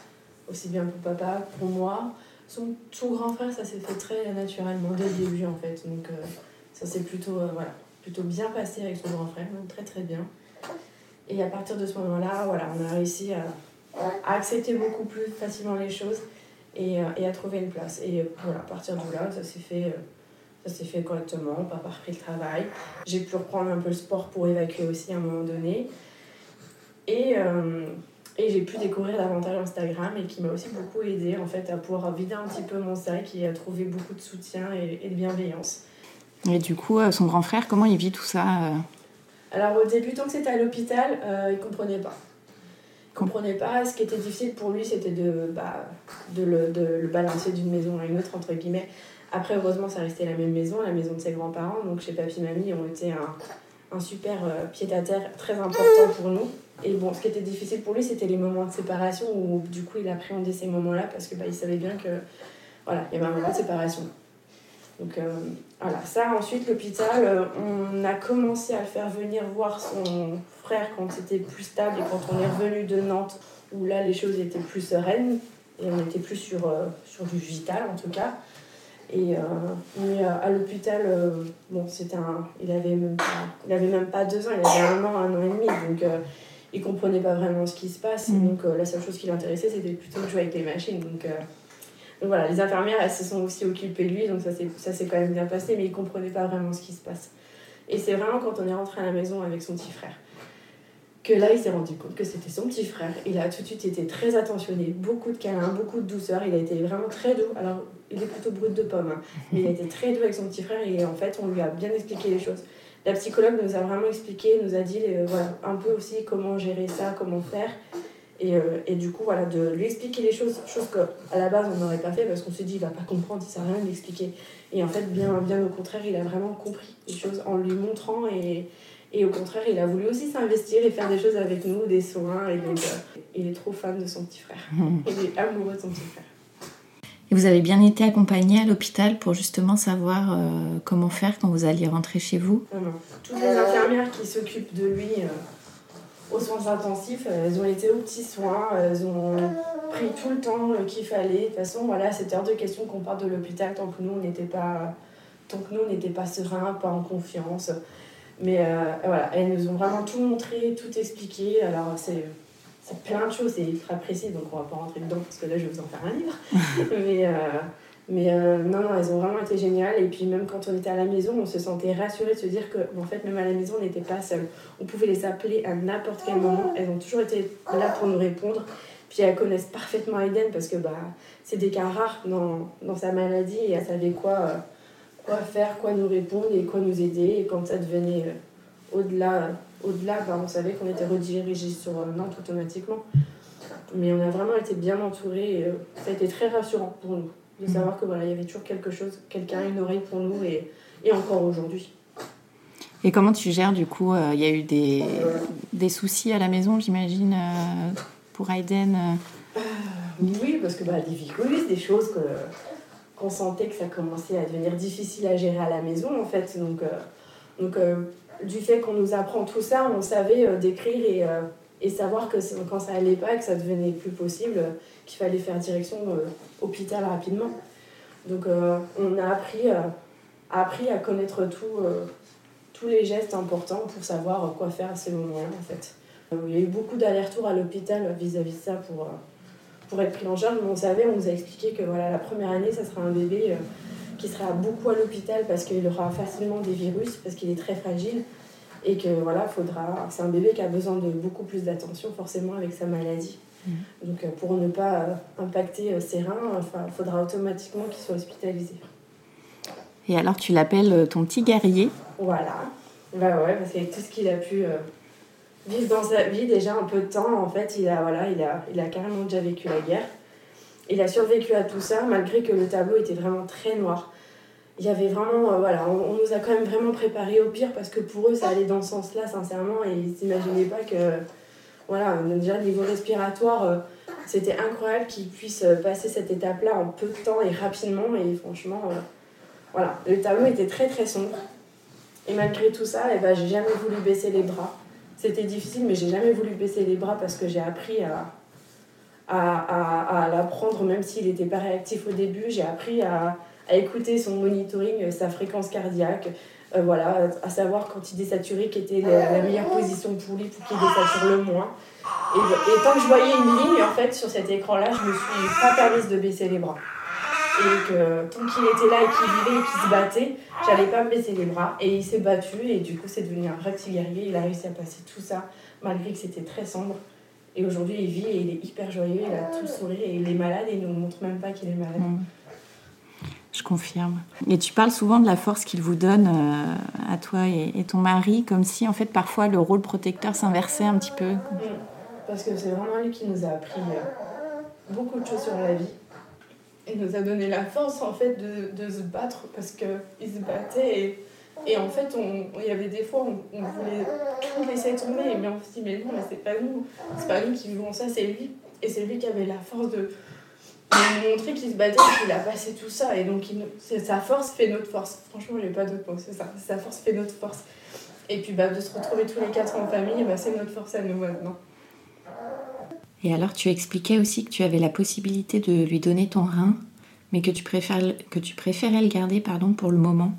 Speaker 3: aussi bien pour papa, pour moi. Son, son grand frère, ça s'est fait très naturellement dès le début en fait. Donc euh, ça s'est plutôt, voilà, plutôt bien passé avec son grand frère, très très bien. Et à partir de ce moment-là, voilà, on a réussi à, accepter beaucoup plus facilement les choses et, euh, à trouver une place. Et voilà, à partir de là, ça s'est fait, euh, ça s'est fait correctement. Papa a repris le travail. J'ai pu reprendre un peu le sport pour évacuer aussi à un moment donné. Et, euh, et j'ai pu découvrir davantage Instagram et qui m'a aussi beaucoup aidé en fait à pouvoir vider un petit peu mon sac et à trouver beaucoup de soutien et de bienveillance.
Speaker 2: Et du coup, son grand frère, comment il vit tout ça
Speaker 3: alors au début, tant que c'était à l'hôpital, euh, il comprenait pas. Il comprenait pas. Ce qui était difficile pour lui, c'était de, bah, de, le, de le balancer d'une maison à une autre, entre guillemets. Après, heureusement, ça restait la même maison, la maison de ses grands-parents. Donc chez papy mamie ont été un, un super euh, pied-à-terre très important pour nous. Et bon, ce qui était difficile pour lui, c'était les moments de séparation où du coup il appréhendait ces moments-là parce que bah, il savait bien que voilà, il y avait un moment de séparation. Donc euh, voilà, ça ensuite l'hôpital, euh, on a commencé à le faire venir voir son frère quand c'était plus stable et quand on est revenu de Nantes où là les choses étaient plus sereines et on était plus sur, euh, sur du vital en tout cas. Et mais à l'hôpital, bon, c'était un, il avait même pas, il avait même pas deux ans, il avait un an, un an et demi, donc il comprenait pas vraiment ce qui se passe. Mmh. Donc la seule chose qui l'intéressait, c'était plutôt de jouer avec les machines. Donc donc voilà, les infirmières, elles se sont aussi occupées de lui, donc ça s'est quand même bien passé, mais il comprenait pas vraiment ce qui se passe. Et c'est vraiment quand on est rentré à la maison avec son petit frère que là, il s'est rendu compte que c'était son petit frère. Il a tout de suite été très attentionné, beaucoup de câlins, beaucoup de douceur. Il a été vraiment très doux. Alors, il est plutôt brut de pomme, hein, mais il a été très doux avec son petit frère et en fait, on lui a bien expliqué les choses. La psychologue nous a vraiment expliqué, nous a dit euh, un peu aussi comment gérer ça, comment faire. Et, euh, et, du coup, voilà, de lui expliquer les choses, chose qu'à la base on n'aurait pas fait parce qu'on s'est dit il va pas comprendre, ça sert à rien de l'expliquer. Et en fait, bien, bien au contraire, il a vraiment compris les choses en lui montrant et, et au contraire, il a voulu aussi s'investir et faire des choses avec nous, des soins. Et donc, euh, il est trop fan de son petit frère. Il est amoureux de son petit frère.
Speaker 2: Et vous avez bien été accompagné à l'hôpital pour justement savoir euh, comment faire quand vous alliez rentrer chez vous?
Speaker 3: Non, non. Toutes les infirmières qui s'occupent de lui aux soins intensifs, elles ont été aux petits soins, elles ont pris tout le temps qu'il fallait. De toute façon, voilà, c'était hors de question qu'on parte de l'hôpital tant que nous, on n'était pas, tant pas serein, pas en confiance. Mais euh, voilà, elles nous ont vraiment tout montré, tout expliqué. Alors, c'est plein de choses, c'est ultra précis, donc on va pas rentrer dedans parce que là, je vais vous en faire un livre. Mais euh, mais euh, non, non, elles ont vraiment été géniales. Et puis même quand on était à la maison, on se sentait rassuré de se dire que, en fait, même à la maison, on n'était pas seul. On pouvait les appeler à n'importe quel moment. Elles ont toujours été là pour nous répondre. Puis elles connaissent parfaitement Aiden parce que bah, c'est des cas rares dans, dans sa maladie et elles savaient quoi, euh, quoi faire, quoi nous répondre et quoi nous aider. Et quand ça devenait euh, au-delà, au-delà bah, on savait qu'on était redirigé sur Nantes automatiquement. Mais on a vraiment été bien entourés ça a été très rassurant pour nous de savoir que voilà, il y avait toujours quelque chose, quelqu'un, une oreille pour nous et, et encore aujourd'hui.
Speaker 2: Et comment tu gères du coup Il y a eu des, des soucis à la maison, j'imagine, pour Aiden
Speaker 3: Oui, parce que bah, des des choses que qu'on sentait que ça commençait à devenir difficile à gérer à la maison en fait. Donc, euh, donc euh, du fait qu'on nous apprend tout ça, on savait euh, décrire et, et, savoir que quand ça allait pas, que ça devenait plus possible, qu'il fallait faire direction hôpital rapidement. Donc on a appris, appris à connaître tout, tous les gestes importants pour savoir quoi faire à ces moments-là en fait. Il y a eu beaucoup d'allers-retours à l'hôpital vis-à-vis de ça pour pour être pris en charge. Mais on savait, on nous a expliqué que voilà, la première année, ça sera un bébé euh, qui sera beaucoup à l'hôpital parce qu'il aura facilement des virus, parce qu'il est très fragile. Et que voilà, faudra. C'est un bébé qui a besoin de beaucoup plus d'attention, forcément, avec sa maladie. Mmh. Donc, euh, pour ne pas euh, impacter ses reins, il faudra automatiquement qu'il soit hospitalisé.
Speaker 2: Et alors, tu l'appelles ton petit guerrier?
Speaker 3: Voilà. Bah ouais, parce qu'avec tout ce qu'il a pu vivre dans sa vie déjà un peu de temps. En fait, il a, voilà, il a, il a carrément déjà vécu la guerre. Il a survécu à tout ça, malgré que le tableau était vraiment très noir. Il y avait vraiment, euh, voilà, on, nous a quand même vraiment préparé au pire parce que pour eux, ça allait dans ce sens-là, sincèrement, et ils s'imaginaient pas que, voilà, déjà niveau respiratoire, euh, c'était incroyable qu'ils puissent euh, passer cette étape-là en peu de temps et rapidement, et franchement, voilà, le tableau était très très sombre. Et malgré tout ça, eh ben, j'ai jamais voulu baisser les bras. C'était difficile, mais j'ai jamais voulu baisser les bras parce que j'ai appris à, à, à, l'apprendre, même s'il n'était pas réactif au début. J'ai appris à, à, écouter son monitoring, sa fréquence cardiaque, euh, voilà, à savoir quand il désaturait, qui était la, meilleure position pour lui pour qu'il désature le moins. Et, et, tant que je voyais une ligne, en fait, sur cet écran-là, je me suis pas permise de baisser les bras et que tant qu'il était là et qu'il vivait et qu'il se battait, j'allais pas me baisser les bras. Et il s'est battu et du coup c'est devenu un vrai petit guerrier. Il a réussi à passer tout ça malgré que c'était très sombre. Et aujourd'hui il vit et il est hyper joyeux, il a tout sourire et il est malade et il ne nous montre même pas qu'il est malade. Mm.
Speaker 2: Je confirme. Et tu parles souvent de la force qu'il vous donne euh, à toi et, ton mari, comme si en fait parfois le rôle protecteur s'inversait un petit peu.
Speaker 3: Parce que c'est vraiment lui qui nous a appris euh, beaucoup de choses sur la vie il nous a donné la force en fait de, se battre parce qu'il se battait et, et en fait il y avait des fois on, on, voulait tout laisser tomber mais on se dit mais non mais c'est pas nous c'est pas nous qui vivons ça c'est lui et c'est lui qui avait la force de, nous montrer qu'il se battait qu'il a passé tout ça et donc il, sa force fait notre force franchement j'ai pas d'autre mot c'est ça sa force fait notre force et puis bah, de se retrouver tous les quatre en famille bah, c'est notre force à nous maintenant
Speaker 2: et alors, tu expliquais aussi que tu avais la possibilité de lui donner ton rein, mais que tu, préfères, que tu préférais le garder pardon, pour le moment.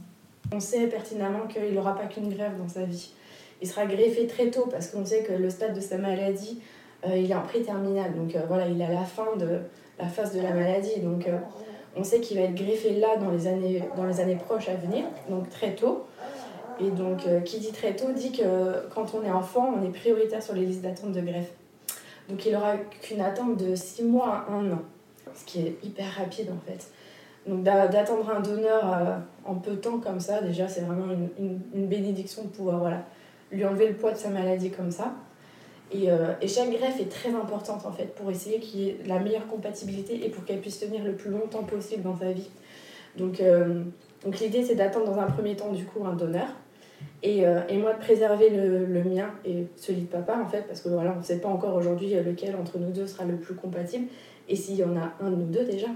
Speaker 3: On sait pertinemment qu'il n'aura pas qu'une grève dans sa vie. Il sera greffé très tôt parce qu'on sait que le stade de sa maladie, euh, il est en pré-terminal. Donc euh, voilà, il a la fin de la phase de la maladie. Donc euh, on sait qu'il va être greffé là dans les, années, dans les années proches à venir, donc très tôt. Et donc, qui dit très tôt dit que quand on est enfant, on est prioritaire sur les listes d'attente de greffe. Donc il aura qu'une attente de 6 mois à 1 an, ce qui est hyper rapide en fait. Donc d'attendre un donneur euh, en peu de temps comme ça, déjà c'est vraiment une, une, bénédiction de pouvoir voilà, lui enlever le poids de sa maladie comme ça. Et, euh, et chaque greffe est très importante en fait pour essayer qu'il y ait la meilleure compatibilité et pour qu'elle puisse tenir le plus longtemps possible dans sa vie. Donc, euh, donc l'idée c'est d'attendre dans un premier temps du coup un donneur et, euh, et, moi de préserver le, le, mien et celui de papa en fait parce que voilà on ne sait pas encore aujourd'hui lequel entre nous deux sera le plus compatible et s'il y en a un de nous deux déjà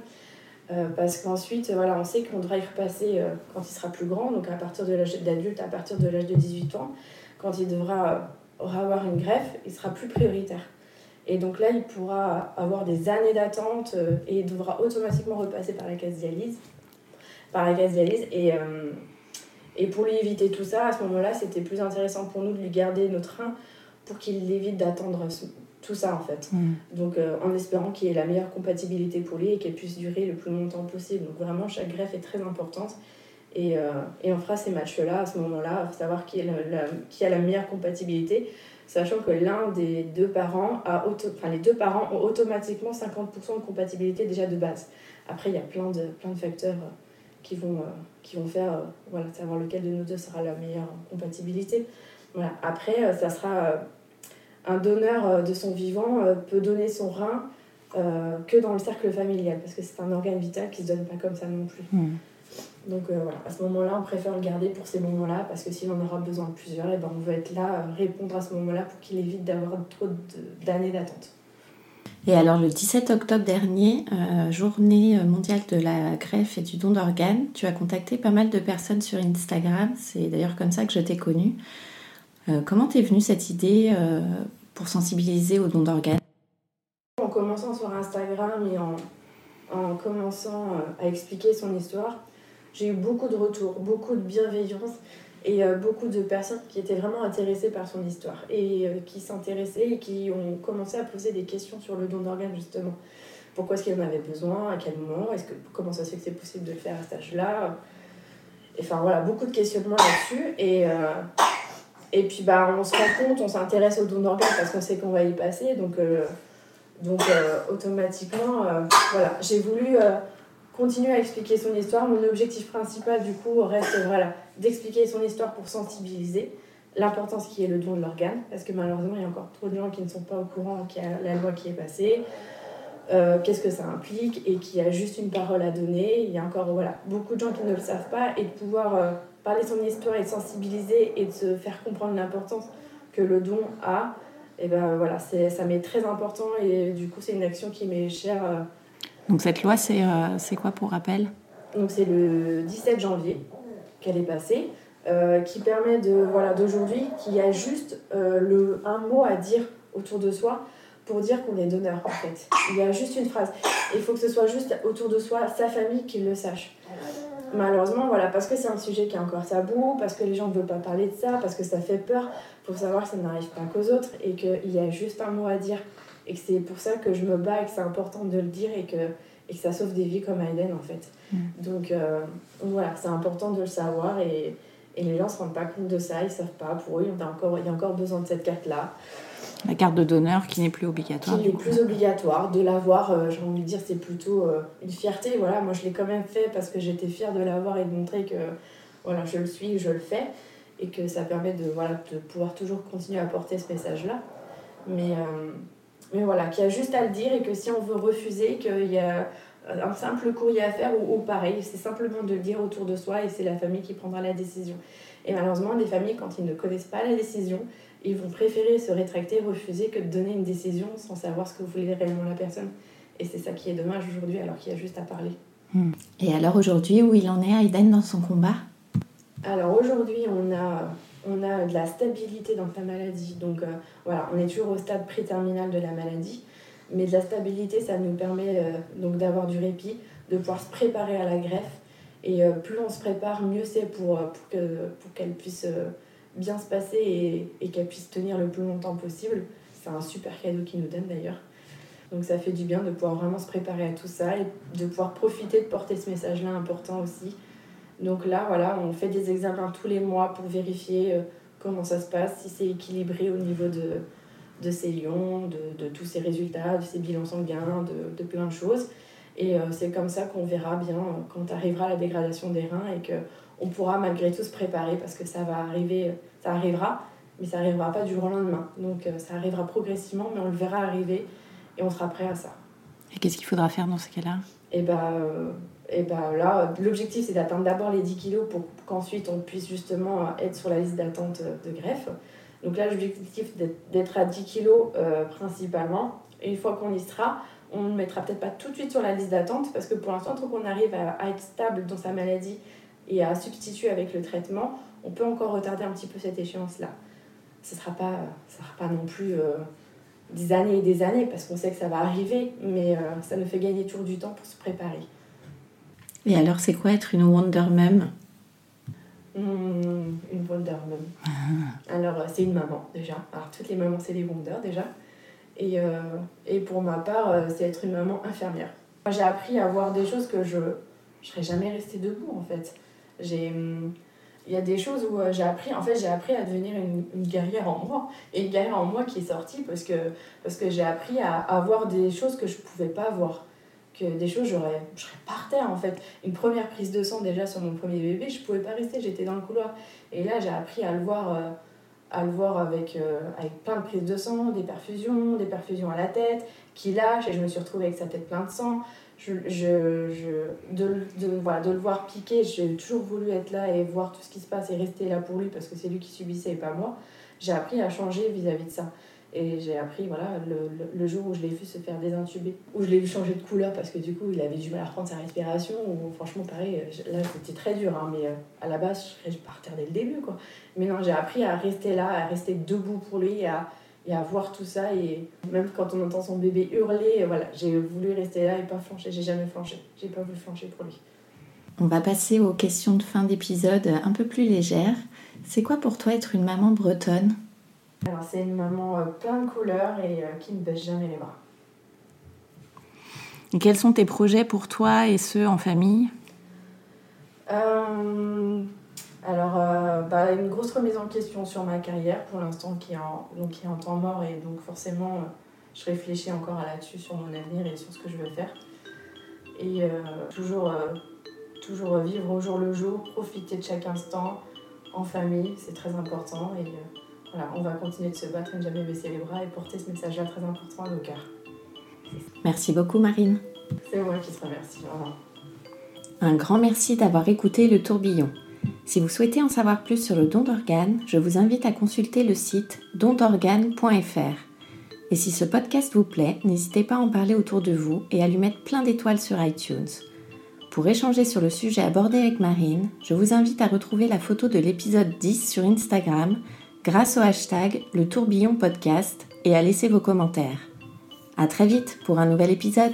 Speaker 3: parce qu'ensuite voilà on sait qu'on devra y repasser quand il sera plus grand donc à partir de l'âge d'adulte à partir de l'âge de 18 ans quand il devra avoir une greffe il sera plus prioritaire et donc là il pourra avoir des années d'attente et il devra automatiquement repasser par la case dialyse par la case dialyse et et pour lui éviter tout ça, à ce moment-là, c'était plus intéressant pour nous de lui garder notre rein pour qu'il évite d'attendre tout ça en fait. Mm. Donc euh, en espérant qu'il ait la meilleure compatibilité pour lui et qu'elle puisse durer le plus longtemps possible. Donc vraiment, chaque greffe est très importante. Et, euh, et on fera ces matchs-là à ce moment-là, savoir qui, a la meilleure compatibilité, sachant que l'un des deux parents a enfin, les deux parents ont automatiquement 50% de compatibilité déjà de base. Après, il y a plein de, plein de facteurs euh, qui vont, euh, qui vont faire, voilà, savoir lequel de nous deux sera la meilleure compatibilité. Après, ça sera un donneur de son vivant peut donner son rein que dans le cercle familial, parce que c'est un organe vital qui se donne pas comme ça non plus. Hmm. Donc voilà, à ce moment-là, on préfère le garder pour ces moments-là, parce que s'il en aura besoin de plusieurs, et eh ben on veut être là, répondre à ce moment-là pour qu'il évite d'avoir trop d'années d'attente.
Speaker 2: Et alors le 17 octobre dernier, euh, journée mondiale de la greffe et du don d'organes, tu as contacté pas mal de personnes sur Instagram. C'est d'ailleurs comme ça que je t'ai connue. Euh, comment t'es venue cette idée euh, pour sensibiliser au don d'organes?
Speaker 3: En commençant sur Instagram et en, en commençant à expliquer son histoire, j'ai eu beaucoup de retours, beaucoup de bienveillance et euh, beaucoup de personnes qui étaient vraiment intéressées par son histoire et euh, qui s'intéressaient et qui ont commencé à poser des questions sur le don d'organes justement. Pourquoi est-ce qu'elle en avait besoin? À quel moment? Est-ce que, Comment ça se fait que c'est possible de le faire à cet âge-là? Enfin voilà, beaucoup de questionnements là-dessus. Et, euh, et puis bah, on se rend compte, on s'intéresse au don d'organes parce qu'on sait qu'on va y passer. Donc, donc automatiquement, voilà, j'ai voulu continuer à expliquer son histoire. Mon objectif principal, du coup, reste voilà, d'expliquer son histoire pour sensibiliser l'importance qui est le don de l'organe, parce que malheureusement, il y a encore trop de gens qui ne sont pas au courant qu'il y a la loi qui est passée, euh, qu'est-ce que ça implique, et qu'il y a juste une parole à donner. Il y a encore voilà, beaucoup de gens qui ne le savent pas, et de pouvoir euh, parler son histoire et de sensibiliser et de se faire comprendre l'importance que le don a, et ben voilà, ça m'est très important, et du coup, c'est une action qui m'est chère. Euh,
Speaker 2: donc cette loi, euh, c'est quoi pour rappel?
Speaker 3: Donc c'est le 17 janvier qu'elle est passée, euh, qui permet de voilà d'aujourd'hui qu'il y a juste euh, le, un mot à dire autour de soi pour dire qu'on est donneur en fait. Il y a juste une phrase. Il faut que ce soit juste autour de soi, sa famille qui le sache. Malheureusement, voilà, parce que c'est un sujet qui est encore tabou, parce que les gens ne veulent pas parler de ça, parce que ça fait peur, pour savoir que ça n'arrive pas qu'aux autres et qu'il y a juste un mot à dire et que c'est pour ça que je me bats et que c'est important de le dire et que, et que ça sauve des vies comme Aiden en fait. Mm. Donc euh, voilà, c'est important de le savoir et, et les gens ne se rendent pas compte de ça, ils ne savent pas. Pour eux, il y a encore, il y a encore besoin de cette carte-là.
Speaker 2: La carte de donneur qui n'est plus obligatoire.
Speaker 3: Qui n'est plus obligatoire. De l'avoir, euh, j'ai envie de dire, c'est plutôt euh, une fierté. Voilà, moi je l'ai quand même fait parce que j'étais fière de l'avoir et de montrer que voilà, je le suis, je le fais. Et que ça permet de, voilà, de pouvoir toujours continuer à porter ce message-là. Mais, mais voilà, qu'il y a juste à le dire et que si on veut refuser, qu'il y a un simple courrier à faire ou, pareil, c'est simplement de le dire autour de soi et c'est la famille qui prendra la décision. Et malheureusement, des familles, quand ils ne connaissent pas la décision, ils vont préférer se rétracter, refuser que de donner une décision sans savoir ce que voulait réellement la personne. Et c'est ça qui est dommage aujourd'hui, alors qu'il y a juste à parler.
Speaker 2: Hmm. Et alors aujourd'hui, où il en est, Aiden, dans son combat?
Speaker 3: Alors aujourd'hui, on a on a de la stabilité dans sa maladie. Donc euh, voilà, on est toujours au stade préterminal de la maladie. Mais de la stabilité, ça nous permet euh, donc d'avoir du répit, de pouvoir se préparer à la greffe. Et euh, plus on se prépare, mieux c'est pour, pour qu'elle pour puisse bien se passer et, et qu'elle puisse tenir le plus longtemps possible. C'est un super cadeau qu'ils nous donne d'ailleurs. Donc ça fait du bien de pouvoir vraiment se préparer à tout ça et de pouvoir profiter de porter ce message-là important aussi donc là, voilà, on fait des examens tous les mois pour vérifier euh, comment ça se passe, si c'est équilibré au niveau de, de ces lions, de, de, tous ces résultats, de ces bilans sanguins, de, de plein de choses. Et euh, c'est comme ça qu'on verra bien euh, quand arrivera la dégradation des reins et qu'on pourra malgré tout se préparer parce que ça va arriver, ça arrivera, mais ça n'arrivera pas du jour au lendemain. Donc ça arrivera progressivement, mais on le verra arriver et on sera prêt à ça.
Speaker 2: Et qu'est-ce qu'il faudra faire dans ce cas-là?
Speaker 3: Eh ben, et ben là, l'objectif c'est d'atteindre d'abord les 10 kilos pour qu'ensuite on puisse justement être sur la liste d'attente de greffe. Donc là, l'objectif d'être à 10 kilos euh, principalement. Et une fois qu'on y sera, on ne mettra peut-être pas tout de suite sur la liste d'attente parce que pour l'instant, tant qu'on arrive à, être stable dans sa maladie et à substituer avec le traitement, on peut encore retarder un petit peu cette échéance-là. Ce ne sera, pas, sera pas non plus euh, des années et des années parce qu'on sait que ça va arriver, mais euh, ça nous fait gagner toujours du temps pour se préparer.
Speaker 2: Et alors, c'est quoi être une Wonder Mum?
Speaker 3: Hmm, Une Wonder Mum. Ah. Alors, euh, c'est une maman déjà. Alors, toutes les mamans, c'est des Wonder déjà. Et, euh, et pour ma part, euh, c'est être une maman infirmière. J'ai appris à voir des choses que je ne serais jamais restée debout en fait. J'ai. Hmm, il y a des choses où j'ai appris, en fait, j'ai appris à devenir une, une, guerrière en moi. Et une guerrière en moi qui est sortie parce que, parce que j'ai appris à, à voir des choses que je ne pouvais pas voir que des choses, j'aurais, je serais par terre en fait. Une première prise de sang déjà sur mon premier bébé, je pouvais pas rester, j'étais dans le couloir. Et là, j'ai appris à le voir, euh, à le voir avec, euh, avec plein de prises de sang, des perfusions, des perfusions à la tête, qui lâche et je me suis retrouvée avec sa tête pleine de sang. Je, je, je, de, de, voilà, de le voir piquer, j'ai toujours voulu être là et voir tout ce qui se passe et rester là pour lui parce que c'est lui qui subissait et pas moi. J'ai appris à changer vis-à-vis de ça. Et j'ai appris, voilà, le, le, jour où je l'ai vu se faire désintuber, où je l'ai vu changer de couleur parce que du coup, il avait du mal à reprendre sa respiration. Ou, franchement, pareil, là, c'était très dur, hein, mais euh, à la base, je, je partais dès le début, quoi. Mais non, j'ai appris à rester là, à rester debout pour lui, et à, à voir tout ça. Et même quand on entend son bébé hurler, voilà, j'ai voulu rester là et pas flancher. J'ai jamais flanché. J'ai pas voulu flancher pour lui.
Speaker 2: On va passer aux questions de fin d'épisode un peu plus légères. C'est quoi pour toi être une maman bretonne?
Speaker 3: C'est une maman euh, plein de couleurs et euh, qui ne baisse jamais les bras.
Speaker 2: quels sont tes projets pour toi et ceux en famille?
Speaker 3: Euh, alors, euh, bah, une grosse remise en question sur ma carrière pour l'instant qui, est en, donc, qui est en temps mort et donc forcément, je réfléchis encore à là-dessus sur mon avenir et sur ce que je veux faire. Et euh, toujours, toujours vivre au jour le jour, profiter de chaque instant en famille, c'est très important. Et voilà, on va continuer de se battre et ne jamais baisser les bras et porter ce message-là très important à nos cœurs.
Speaker 2: Merci beaucoup Marine.
Speaker 3: C'est moi qui te remercie.
Speaker 2: Un grand merci d'avoir écouté le tourbillon. Si vous souhaitez en savoir plus sur le don d'organes, je vous invite à consulter le site dondorganes.fr. Et si ce podcast vous plaît, n'hésitez pas à en parler autour de vous et à lui mettre plein d'étoiles sur iTunes. Pour échanger sur le sujet abordé avec Marine, je vous invite à retrouver la photo de l'épisode 10 sur Instagram grâce au hashtag le tourbillon podcast et à laisser vos commentaires. À très vite pour un nouvel épisode.